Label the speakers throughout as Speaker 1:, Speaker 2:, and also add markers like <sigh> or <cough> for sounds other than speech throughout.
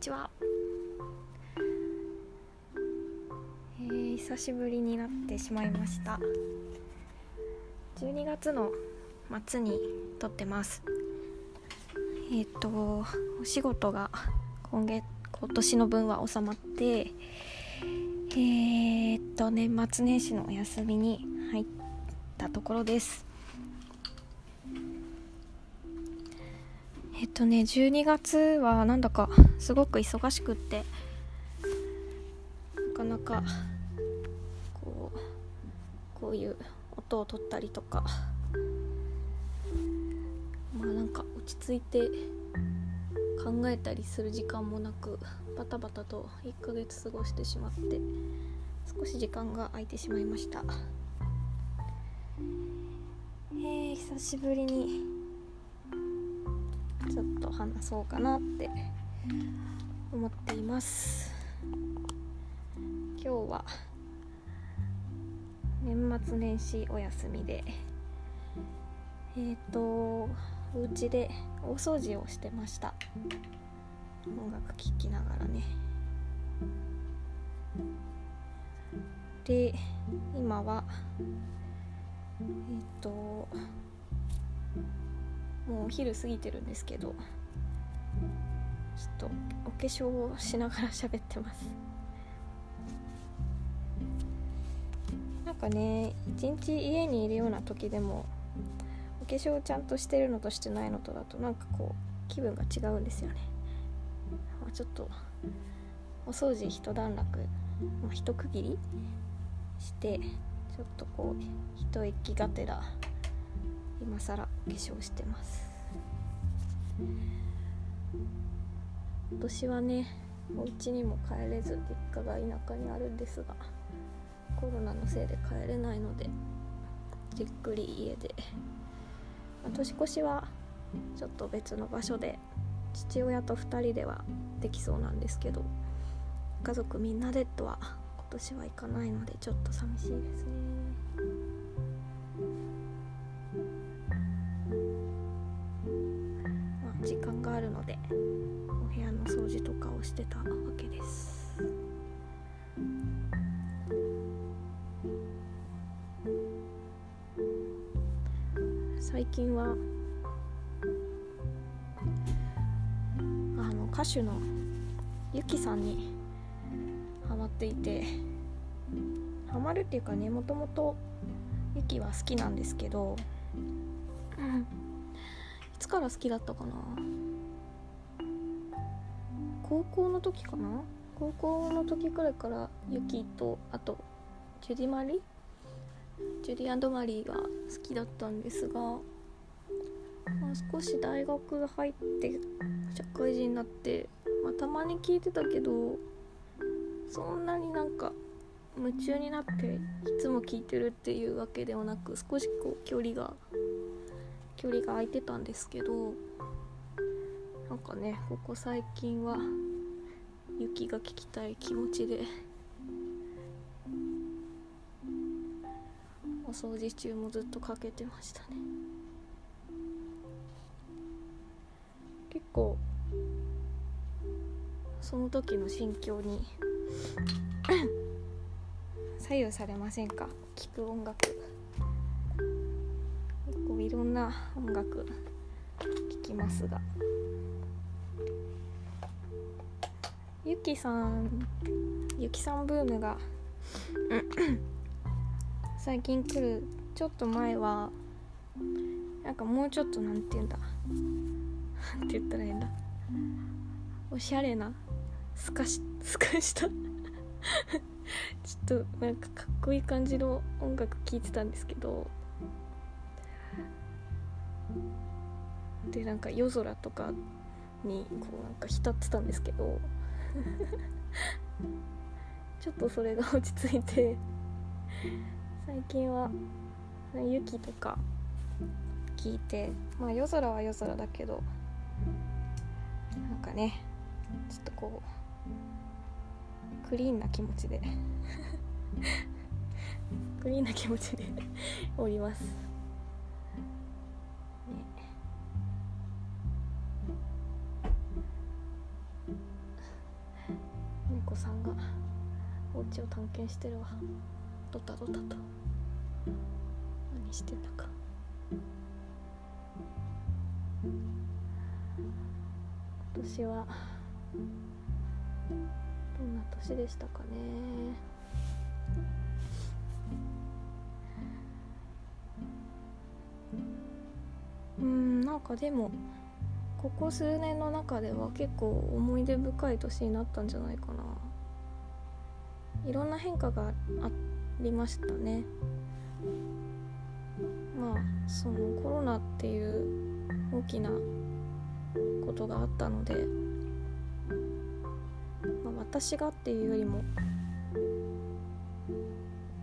Speaker 1: ちは、えー、久しぶりになってしまいました。12月の末に撮ってます。えっ、ー、とお仕事が今月今年の分は収まってえー、っと年末年始のお休みに入ったところです。とね12月はなんだかすごく忙しくってなかなかこうこういう音を取ったりとかまあなんか落ち着いて考えたりする時間もなくバタバタと1ヶ月過ごしてしまって少し時間が空いてしまいました。えー、久しぶりに話そうかなって思っています。今日は年末年始お休みでえっ、ー、とお家で大掃除をしてました。音楽聴きながらね。で今はえっ、ー、ともうお昼過ぎてるんですけどちょっとお化粧をしながら喋ってます。なんかね一日家にいるような時でもお化粧をちゃんとしてるのとしてないのとだとなんかこう気分が違うんですよね、ま、ちょっとお掃除一段落、まあ、一区切りしてちょっとこう一息がてら今更お化粧してます。今年はねお家にも帰れず実家が田舎にあるんですがコロナのせいで帰れないのでじっくり家で、まあ、年越しはちょっと別の場所で父親と2人ではできそうなんですけど家族みんなでとは今年は行かないのでちょっと寂しいですね。まあ時間があるのでをしてたわけです。最近はあの歌手のゆきさんにハマっていてハマるっていうかねもともとゆきは好きなんですけど、うん。つから好きだったかな？高校の時かな？高校の時くらいからユキとあとジュディ・マリ？ージュディマリーが好きだったんですが、まあ、少し大学入って社会人になって、まあ、たまに聞いてたけどそんなになんか夢中になっていつも聴いてるっていうわけではなく少しこう距離が距離が空いてたんですけどなんかねここ最近は雪が聞きたい気持ちで。お掃除中もずっとかけてましたね。結構。その時の心境に。<coughs> 左右されませんか？聴く音楽。いろんな音楽聴きますがゆきさんゆきさんブームが。<clears throat> 最近来るちょっと前はなんかもうちょっとなんて言うんだ。なんて言ったらいいんだ。おしゃれなすかしすかした。<laughs> ちょっとなんかかっこいい感じの音楽聴いてたんですけど。でなんか夜空とかにこうなんか浸ってたんですけど。<laughs> ちょっとそれが落ち着いて最近は雪とか聞いてまあ夜空は夜空だけどなんかねちょっとこうクリーンな気持ちで <laughs> クリーンな気持ちで <laughs> おります。お家を探検してるわ。ドタドタと。何してんだか。今年は。どんな年でしたかね。うんなんかでもここ数年の中では結構思い出深い年になったんじゃないかな。いろんな変化がありましたね。まあそのコロナっていう大きなことがあったので、まあ、私がっていうよりも、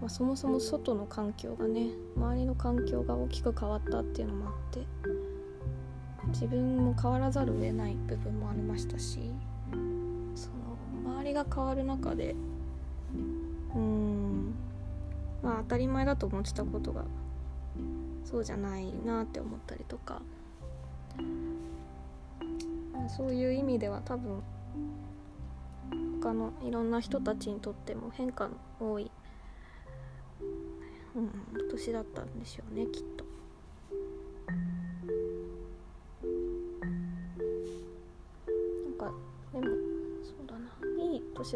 Speaker 1: まあ、そもそも外の環境がね周りの環境が大きく変わったっていうのもあって自分も変わらざるを得ない部分もありましたしその周りが変わる中でうんまあ当たり前だと思ってたことがそうじゃないなって思ったりとか、まあ、そういう意味では多分他のいろんな人たちにとっても変化の多い、うん、年だったんでしょうねきっと。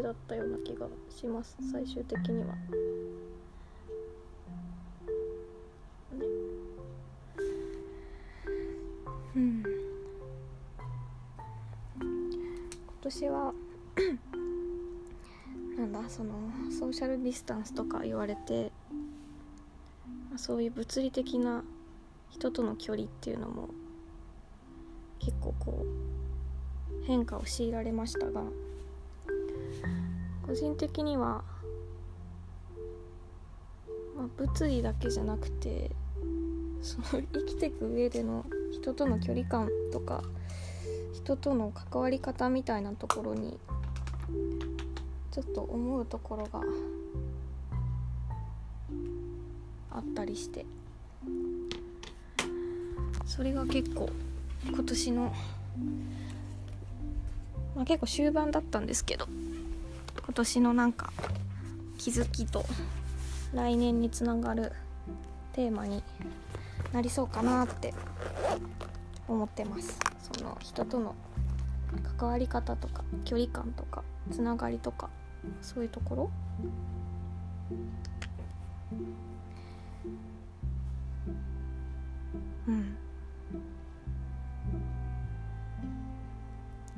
Speaker 1: ないい年だったような気がします最終的には。うん今年は <coughs> なんだそのソーシャルディスタンスとか言われてそういう物理的な人との距離っていうのも結構こう変化を強いられましたが個人的には、まあ、物理だけじゃなくてその生きていく上での人との距離感とか人との関わり方みたいなところにちょっと思うところがあったりして。それが結構今年の、まあ、結構終盤だったんですけど。今年のなんか気づきと来年につながるテーマになりそうかなって思ってます。その人との関わり方とか距離感とかつながりとかそういうところ？うん。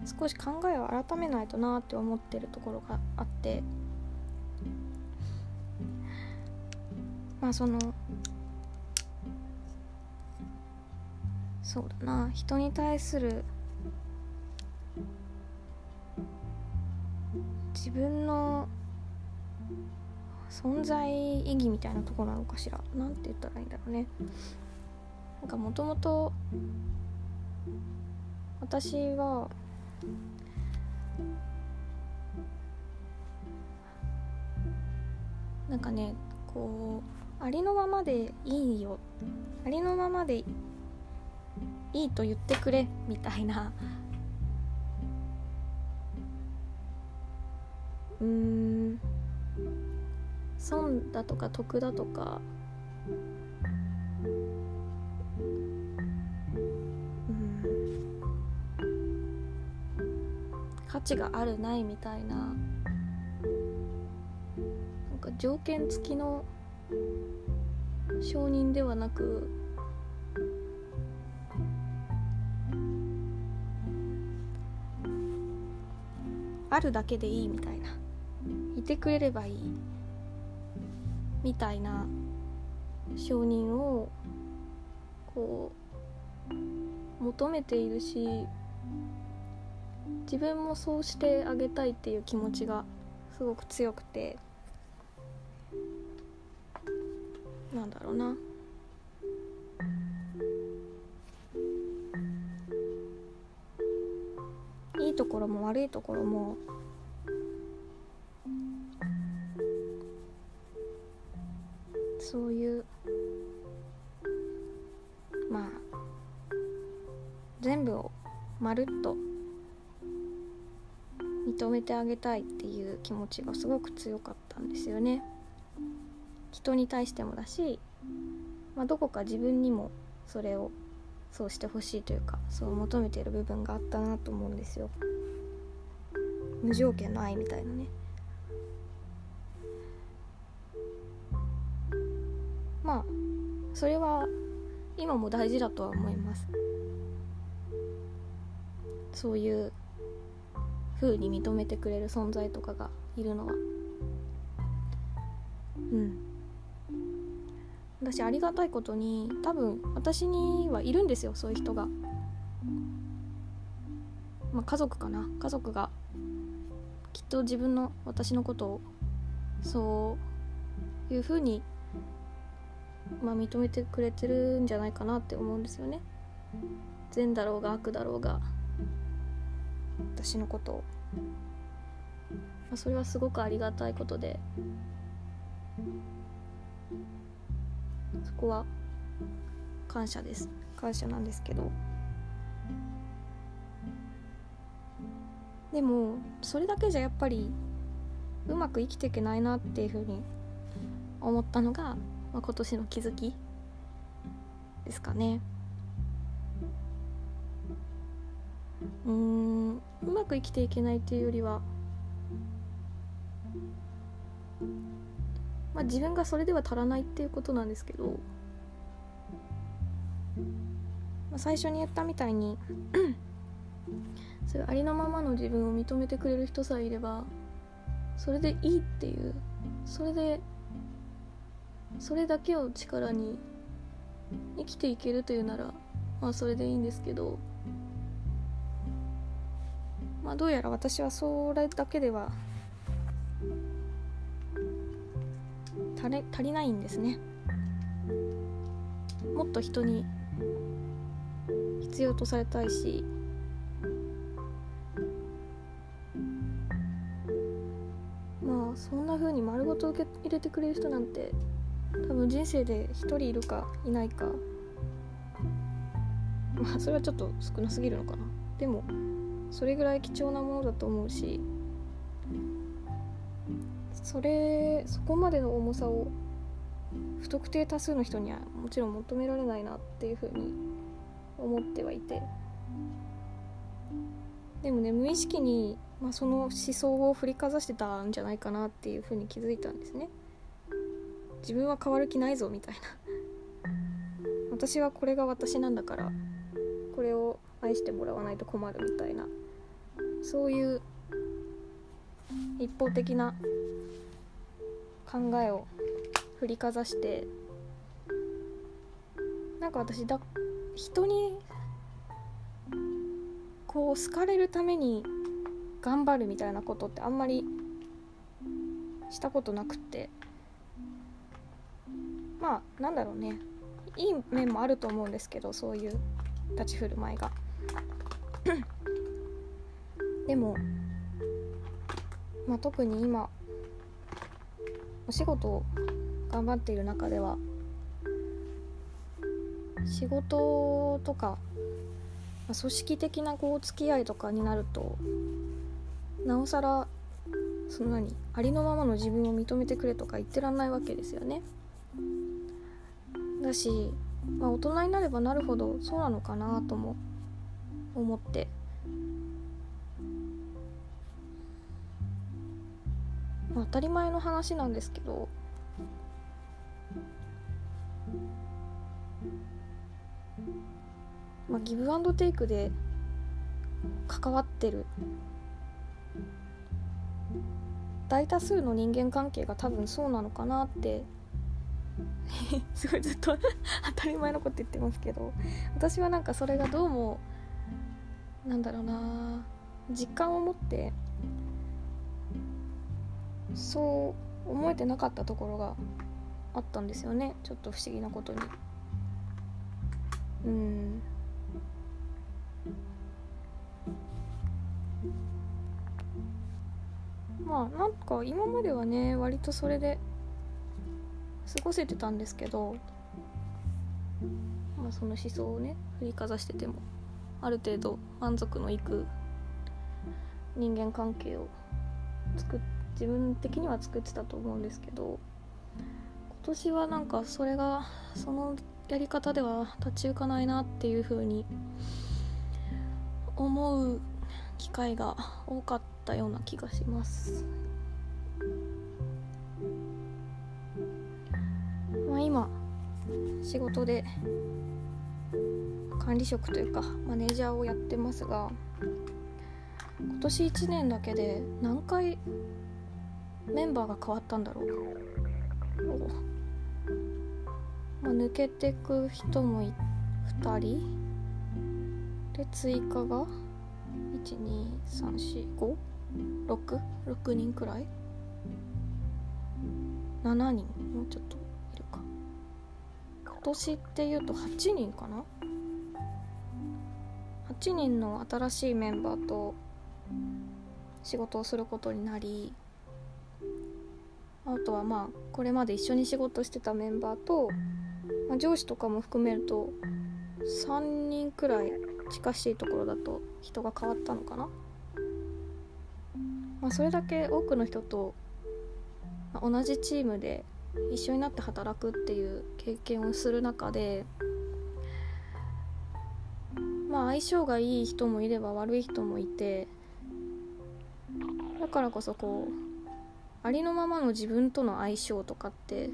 Speaker 1: 少し考えを改めないとなって思ってるところがあって。まあそのそうだな。人に対する自分の存在意義みたいなとこなのかしら。なんて言ったらいいんだろうね。なんかもともと私はなんかねこうありのままでいいよ。ありのままでいいと言ってくれみたいな。うーん。損だとか得だとか値があるないみたいな。なんか条件付きの承認ではなくあるだけでいいみたいな。いてくれればいいみたいな承認をこう求めているし自分もそうしてあげたいっていう気持ちがすごく強くて。なんだろうな。いいところも悪いところもあげたいっていう気持ちがすごく強かったんですよね。人に対してもだし、まあ、どこか自分にもそれをそうしてほしいというかそう求めている部分があったなと思うんですよ。無条件の愛みたいなね。まあそれは今も大事だとは思います。そういう風に認めてくれる存在とかがいるのは。うん。私ありがたいことに多分私にはいるんですよそういう人が。まあ家族かな。家族がきっと自分の私のことをそういう風にまあ認めてくれてるんじゃないかなって思うんですよね。善だろうが悪だろうが。私のことを、まあ、それはすごくありがたいことで。そこは感謝です。感謝なんですけど。でもそれだけじゃやっぱりうまく生きていけないなっていうふうに思ったのが、まあ、今年の気づきですかねうんうまく生きていけないっていうよりはまあ自分がそれでは足らないっていうことなんですけど、まあ、最初に言ったみたいにそういうありのままの自分を認めてくれる人さえいればそれでいいっていうそれでそれだけを力に生きていけるというならまあそれでいいんですけどあどうやら私はそれだけでは足れ足りないんですね。もっと人に必要とされたいしまあそんな風に丸ごと受け入れてくれる人なんて多分人生で1人いるかいないか。まあそれはちょっと少なすぎるのかな。でもそれぐらい貴重なものだと思うしそれそこまでの重さを不特定多数の人にはもちろん求められないなっていうふうに思ってはいて。でもね無意識に、まあ、その思想を振りかざしてたんじゃないかなっていうふうに気づいたんですね。自分は変わる気ないぞみたいな。私はこれが私なんだからこれを愛してもらわないと困るみたいな。そういう一方的な考えを振りかざしてなんか私だ人にこう好かれるために頑張るみたいなことってあんまりしたことなくってまあなんだろうね。いい面もあると思うんですけどそういう立ち振る舞いが。でも、まあ、特に今お仕事を頑張っている中では仕事とか、まあ、組織的なこう付き合いとかになるとなおさらその何ありのままの自分を認めてくれとか言ってらんないわけですよね。だし、まあ、大人になればなるほどそうなのかなとも思ってたり前の話なんですけどまあ、ギブアンドテイクで関わってる大多数の人間関係が多分そうなのかなって <laughs> すごいずっと <laughs> 当たり前のこと言ってますけど私はなんかそれがどうもなんだろうな実感を持ってそう思えてなかったところがあったんですよね。ちょっと不思議なことに。うん。まあなんか今まではね割とそれで過ごせてたんですけどまあその思想をね振りかざしててもある程度満足のいく人間関係を作って自分的には作ってたと思うんですけど今年はなんかそれがそのやり方では立ち行かないなっていう風に思う機会が多かったような気がします。まあ今仕事で管理職というかマネージャーをやってますが今年1年だけで何回メンバーが変わったんだろう。まあ、抜けてく人も2人。で追加が1234566人くらい？7人。もうちょっといるか。今年っていうと8人かな？8人の新しいメンバーと仕事をすることになりあとはまあこれまで一緒に仕事してたメンバーと、まあ、上司とかも含めると3人くらい近しいところだと人が変わったのかな、まあ、それだけ多くの人と、同じチームで一緒になって働くっていう経験をする中でまあ相性がいい人もいれば悪い人もいてだからこそこうありのままの自分との相性とかって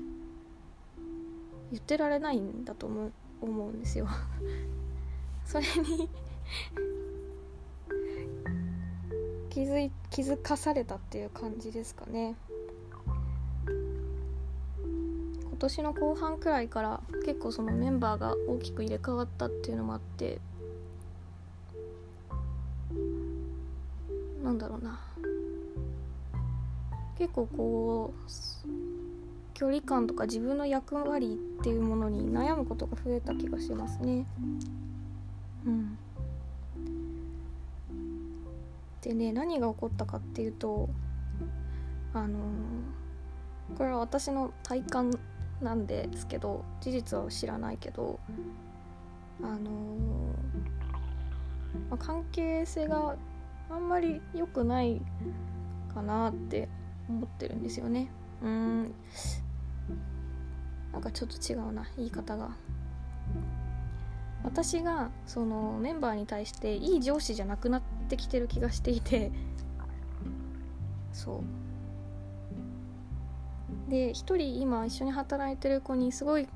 Speaker 1: 言ってられないんだと思う思うんですよ。<laughs> それに気づい気づかされたっていう感じですかね。今年の後半くらいから結構そのメンバーが大きく入れ替わったっていうのもあってなんだろうな。結構こう距離感とか自分の役割っていうものに悩むことが増えた気がしますね。うん、でね何が起こったかっていうとあのー、これは私の体感なんですけど事実は知らないけどあのー、まあ、関係性があんまり良くないかなって思ってるんですよね。うん。なんかちょっと違うな言い方が。私がそのメンバーに対していい上司じゃなくなってきてる気がしていて。そう。で一人今一緒に働いてる子にすごい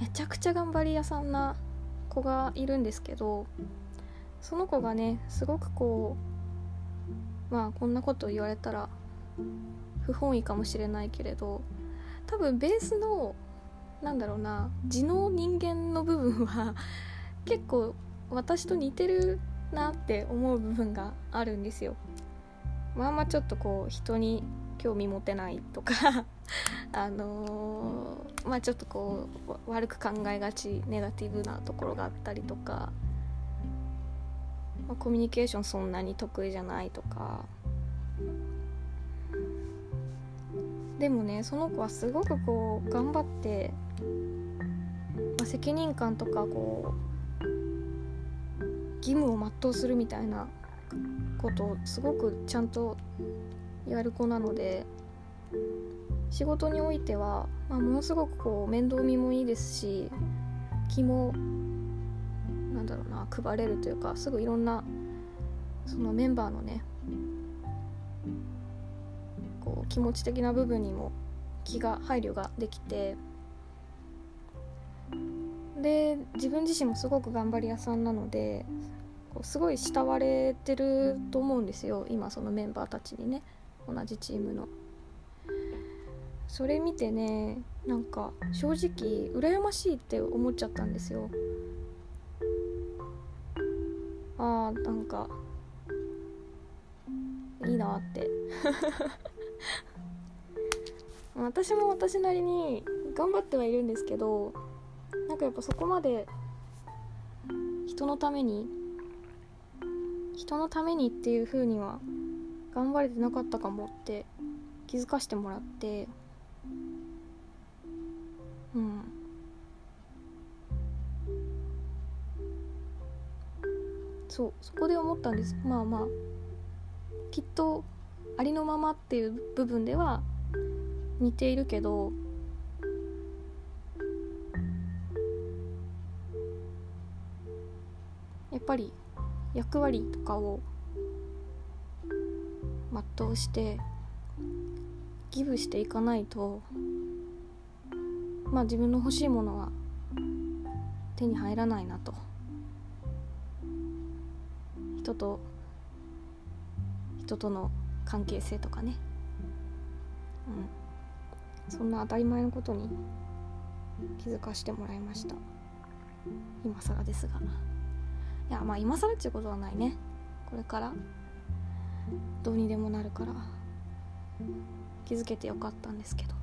Speaker 1: めちゃくちゃ頑張り屋さんな子がいるんですけどその子がねすごくこうまあこんなこと言われたら不本意かもしれないけれど多分ベースのなんだろうな地の人間の部分は <laughs> 結構私と似てるなって思う部分があるんですよ。まあまあちょっとこう人に興味持てないとか <laughs> あのー、まあちょっとこう悪く考えがちネガティブなところがあったりとか、まあ、コミュニケーションそんなに得意じゃないとかでもねその子はすごくこう頑張って、まあ、責任感とかこう義務を全うするみたいなことをすごくちゃんとやる子なので仕事においては、まあ、ものすごくこう面倒見もいいですし気もなんだろうな配れるというかすぐいろんなそのメンバーのね気持ち的な部分にも気が配慮ができてで自分自身もすごく頑張り屋さんなのでこうすごい慕われてると思うんですよ今そのメンバーたちにね同じチームの。それ見てねなんか正直羨ましいって思っちゃったんですよ。あーなんかいいなって <laughs> 私も私なりに頑張ってはいるんですけどなんかやっぱそこまで人のために人のためにっていう風には頑張れてなかったかもって気づかしてもらってうん。そうそこで思ったんです。まあまあきっとありのままっていう部分では似ているけどやっぱり役割とかを全うしてギブしていかないとまあ自分の欲しいものは手に入らないなと。人と人との関係性とかね。うん。そんな当たり前のことに気づかしてもらいました。今更ですが。いやまあ今更っていうことはないね。これからどうにでもなるから気づけてよかったんですけど。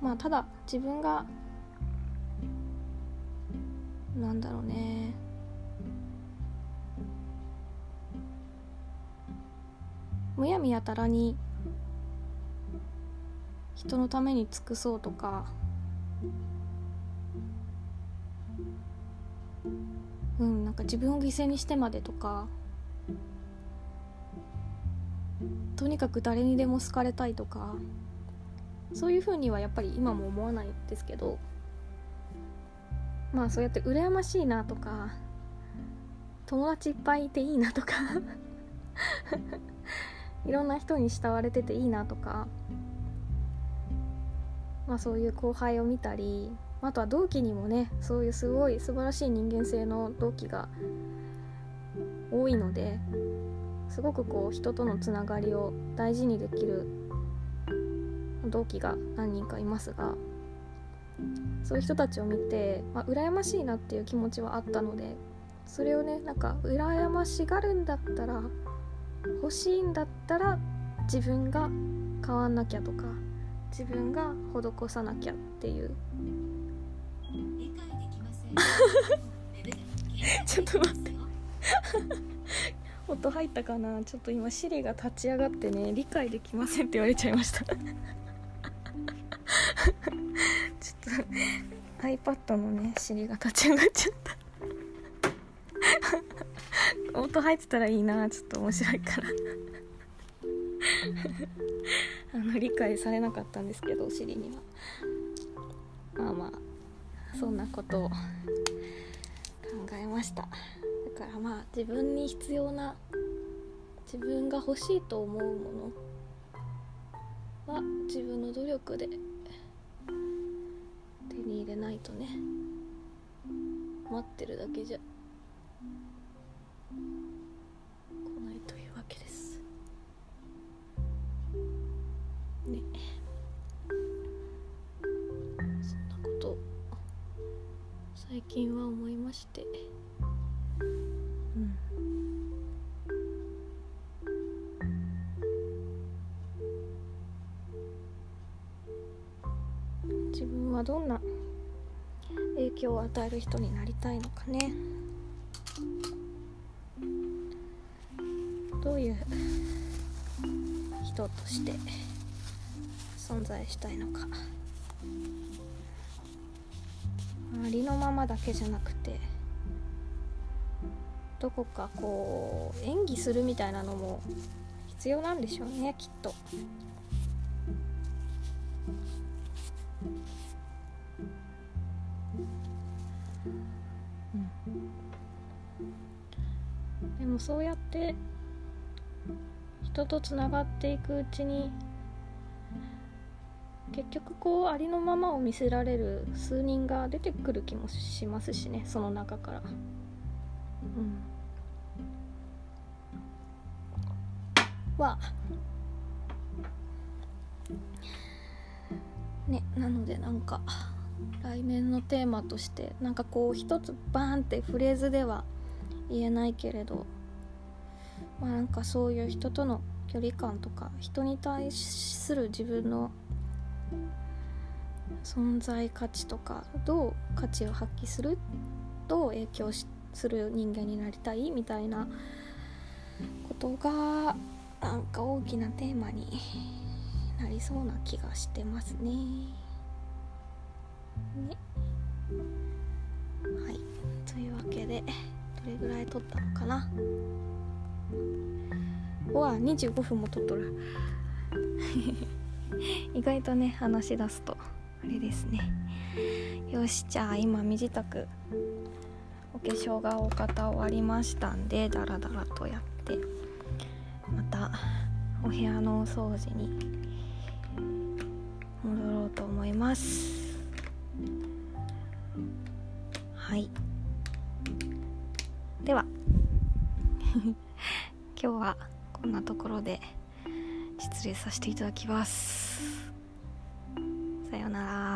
Speaker 1: まあただ自分がなんだろうね。むやみやたらに人のために尽くそうとかうんなんか自分を犠牲にしてまでとかとにかく誰にでも好かれたいとかそういうふうにはやっぱり今も思わないですけど。まあそうやって羨ましいなとか友達いっぱいいていいなとか <laughs> いろんな人に慕われてていいなとかまあそういう後輩を見たりあとは同期にもねそういうすごい素晴らしい人間性の同期が多いのですごくこう人とのつながりを大事にできる同期が何人かいますがそういう人たちを見て、まあ、羨ましいなっていう気持ちはあったのでそれをねなんか羨ましがるんだったら欲しいんだったら自分が変わんなきゃとか自分が施さなきゃっていう。<laughs> ちょっと待って。<laughs> 音入ったかな？ちょっと今シリが立ち上がってね理解できませんって言われちゃいました <laughs> ちょっと iPad のねシリが立ち上がっちゃった。<laughs> 音入ってたらいいなちょっと面白いから。<laughs> あの理解されなかったんですけどシリには。まあまあそんなことを考えました。だからまあ自分に必要な自分が欲しいと思うものは自分の努力で手に入れないとね。待ってるだけじゃ。来ないというわけです。ね。そんなこと最近は思いまして。どんな影響を与える人になりたいのかねどういう人として存在したいのかありのままだけじゃなくてどこかこう演技するみたいなのも必要なんでしょうねきっと。とつながっていくうちに結局こうありのままを見せられる数人が出てくる気もしますしねその中から。うん。はねなのでなんか来年のテーマとしてなんかこう一つバーンってフレーズでは言えないけれどまあなんかそういう人との距離感とか人に対する自分の存在価値とかどう価値を発揮するどう影響する人間になりたいみたいなことがなんか大きなテーマになりそうな気がしてますね。ね。はい。というわけでどれぐらい撮ったのかな？わ25分も撮っとる。<laughs> 意外とね話し出すとあれですね。よしじゃあ今身支度お化粧が大方終わりましたんでダラダラとやってまたお部屋のお掃除に戻ろうと思います。はい。なところで失礼させていただきます。さようなら。